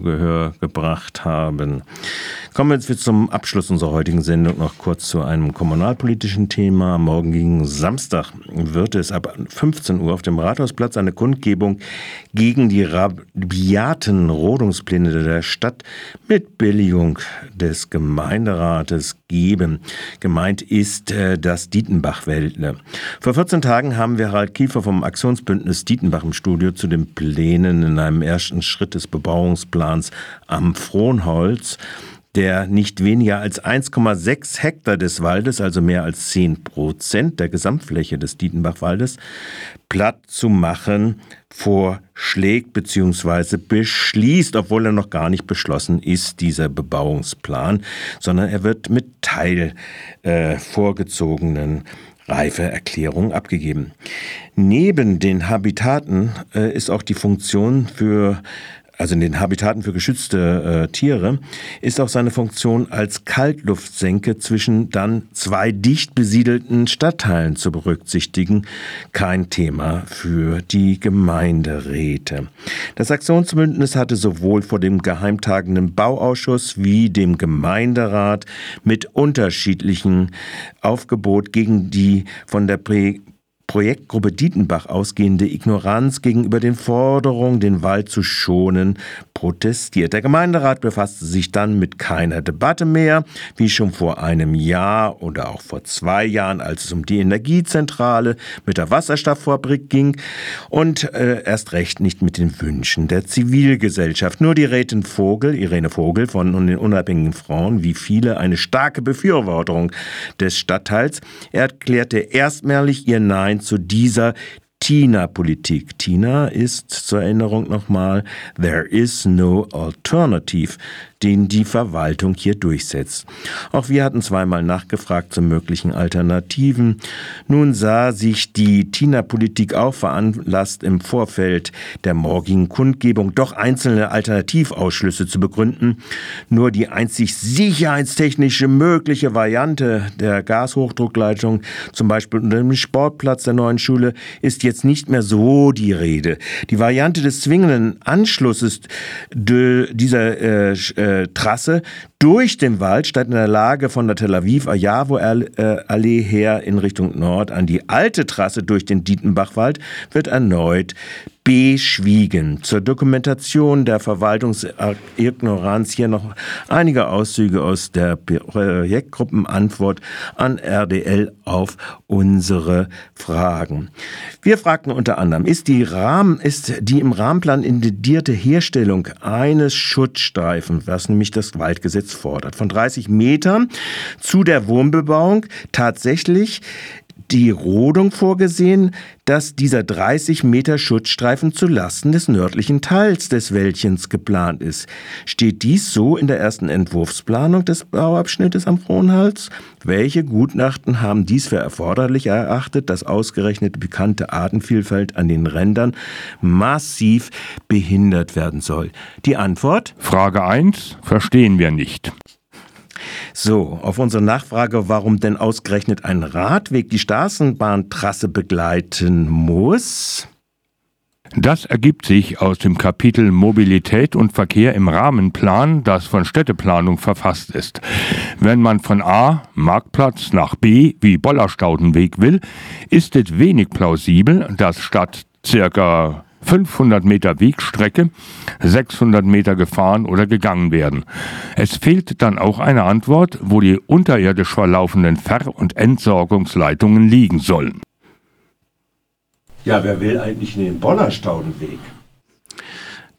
Gehör gebracht haben. Kommen wir jetzt zum Abschluss unserer heutigen Sendung noch kurz zu einem kommunalpolitischen Thema. Morgen gegen Samstag wird es ab 15 Uhr auf dem Rathausplatz eine Kundgebung gegen die rabiaten Rodungspläne der Stadt mit Billigung des Gemeinderates geben. Gemeint ist äh, das Dietenbach-Wäldle. Vor 14 Tagen haben wir Harald Kiefer vom Aktionsbündnis Dietenbach im Studio zu den Plänen in einem ersten Schritt des Bebauungs Bebauungsplans am Frohnholz, der nicht weniger als 1,6 Hektar des Waldes, also mehr als 10 Prozent der Gesamtfläche des Dietenbachwaldes, platt zu machen, vorschlägt bzw. beschließt, obwohl er noch gar nicht beschlossen ist, dieser Bebauungsplan, sondern er wird mit teil äh, vorgezogenen Reifeerklärung abgegeben. Neben den Habitaten äh, ist auch die Funktion für also in den Habitaten für geschützte äh, Tiere, ist auch seine Funktion als Kaltluftsenke zwischen dann zwei dicht besiedelten Stadtteilen zu berücksichtigen kein Thema für die Gemeinderäte. Das Aktionsbündnis hatte sowohl vor dem geheimtagenden Bauausschuss wie dem Gemeinderat mit unterschiedlichen Aufgebot gegen die von der Projektgruppe Dietenbach ausgehende Ignoranz gegenüber den Forderungen, den Wald zu schonen, protestiert. Der Gemeinderat befasste sich dann mit keiner Debatte mehr, wie schon vor einem Jahr oder auch vor zwei Jahren, als es um die Energiezentrale mit der Wasserstofffabrik ging und äh, erst recht nicht mit den Wünschen der Zivilgesellschaft. Nur die Rätin Vogel, Irene Vogel von den unabhängigen Frauen, wie viele eine starke Befürwortung des Stadtteils, erklärte erstmalig ihr Nein zu dieser TINA-Politik. TINA ist zur Erinnerung nochmal There is no alternative den die Verwaltung hier durchsetzt. Auch wir hatten zweimal nachgefragt zu möglichen Alternativen. Nun sah sich die Tina-Politik auch veranlasst, im Vorfeld der morgigen Kundgebung doch einzelne Alternativausschlüsse zu begründen. Nur die einzig sicherheitstechnische mögliche Variante der Gashochdruckleitung, zum Beispiel unter dem Sportplatz der neuen Schule, ist jetzt nicht mehr so die Rede. Die Variante des zwingenden Anschlusses dieser äh äh, Trasse durch den Wald statt in der Lage von der Tel Aviv Ayavo Allee her in Richtung Nord an die alte Trasse durch den Dietenbachwald wird erneut beschwiegen. Zur Dokumentation der Verwaltungsignoranz hier noch einige Auszüge aus der Projektgruppenantwort an RDL auf unsere Fragen. Wir fragten unter anderem, ist die, Rahmen, ist die im Rahmenplan indizierte Herstellung eines Schutzstreifen, was nämlich das Waldgesetz fordert, von 30 Metern zu der Wohnbebauung tatsächlich die Rodung vorgesehen, dass dieser 30 Meter Schutzstreifen zu Lasten des nördlichen Teils des Wäldchens geplant ist. Steht dies so in der ersten Entwurfsplanung des Bauabschnittes am Frohnhals? Welche Gutachten haben dies für erforderlich erachtet, dass ausgerechnet bekannte Artenvielfalt an den Rändern massiv behindert werden soll? Die Antwort? Frage 1 verstehen wir nicht. So, auf unsere Nachfrage, warum denn ausgerechnet ein Radweg die Straßenbahntrasse begleiten muss, das ergibt sich aus dem Kapitel Mobilität und Verkehr im Rahmenplan, das von Städteplanung verfasst ist. Wenn man von A, Marktplatz, nach B, wie Bollerstaudenweg will, ist es wenig plausibel, dass statt circa 500 Meter Wegstrecke 600 Meter gefahren oder gegangen werden. Es fehlt dann auch eine Antwort, wo die unterirdisch verlaufenden Ver- und Entsorgungsleitungen liegen sollen. Ja, wer will eigentlich in den Bonnerstaudenweg?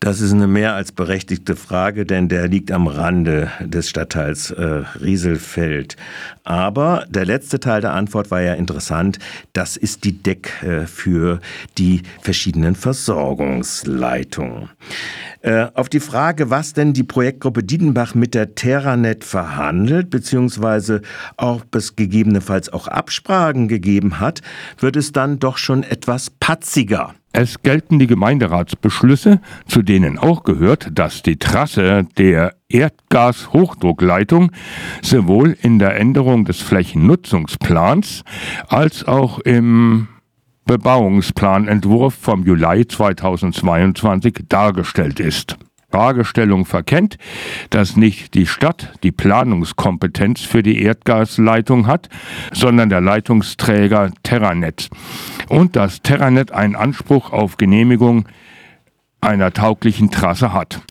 Das ist eine mehr als berechtigte Frage, denn der liegt am Rande des Stadtteils äh, Rieselfeld. Aber der letzte Teil der Antwort war ja interessant. Das ist die Deck äh, für die verschiedenen Versorgungsleitungen. Äh, auf die Frage, was denn die Projektgruppe Diedenbach mit der Terranet verhandelt, beziehungsweise ob es gegebenenfalls auch Absprachen gegeben hat, wird es dann doch schon etwas patziger. Es gelten die Gemeinderatsbeschlüsse, zu denen auch gehört, dass die Trasse der Erdgashochdruckleitung sowohl in der Änderung des Flächennutzungsplans als auch im Bebauungsplanentwurf vom Juli 2022 dargestellt ist. Fragestellung verkennt, dass nicht die Stadt die Planungskompetenz für die Erdgasleitung hat, sondern der Leitungsträger Terranet. Und dass Terranet einen Anspruch auf Genehmigung einer tauglichen Trasse hat.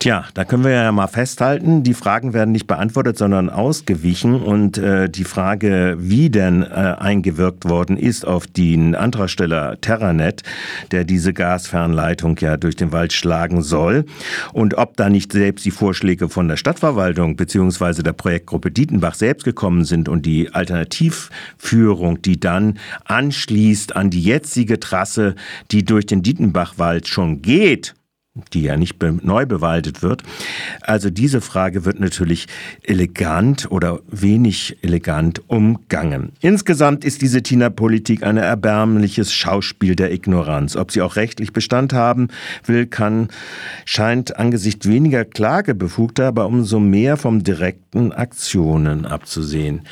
Tja, da können wir ja mal festhalten, die Fragen werden nicht beantwortet, sondern ausgewichen. Und äh, die Frage, wie denn äh, eingewirkt worden ist auf den Antragsteller Terranet, der diese Gasfernleitung ja durch den Wald schlagen soll, und ob da nicht selbst die Vorschläge von der Stadtverwaltung beziehungsweise der Projektgruppe Dietenbach selbst gekommen sind und die Alternativführung, die dann anschließt an die jetzige Trasse, die durch den Dietenbachwald schon geht, die ja nicht neu bewaldet wird. Also diese Frage wird natürlich elegant oder wenig elegant umgangen. Insgesamt ist diese Tina-Politik ein erbärmliches Schauspiel der Ignoranz. Ob sie auch rechtlich Bestand haben will, kann, scheint angesichts weniger Klagebefugter, aber umso mehr vom direkten Aktionen abzusehen.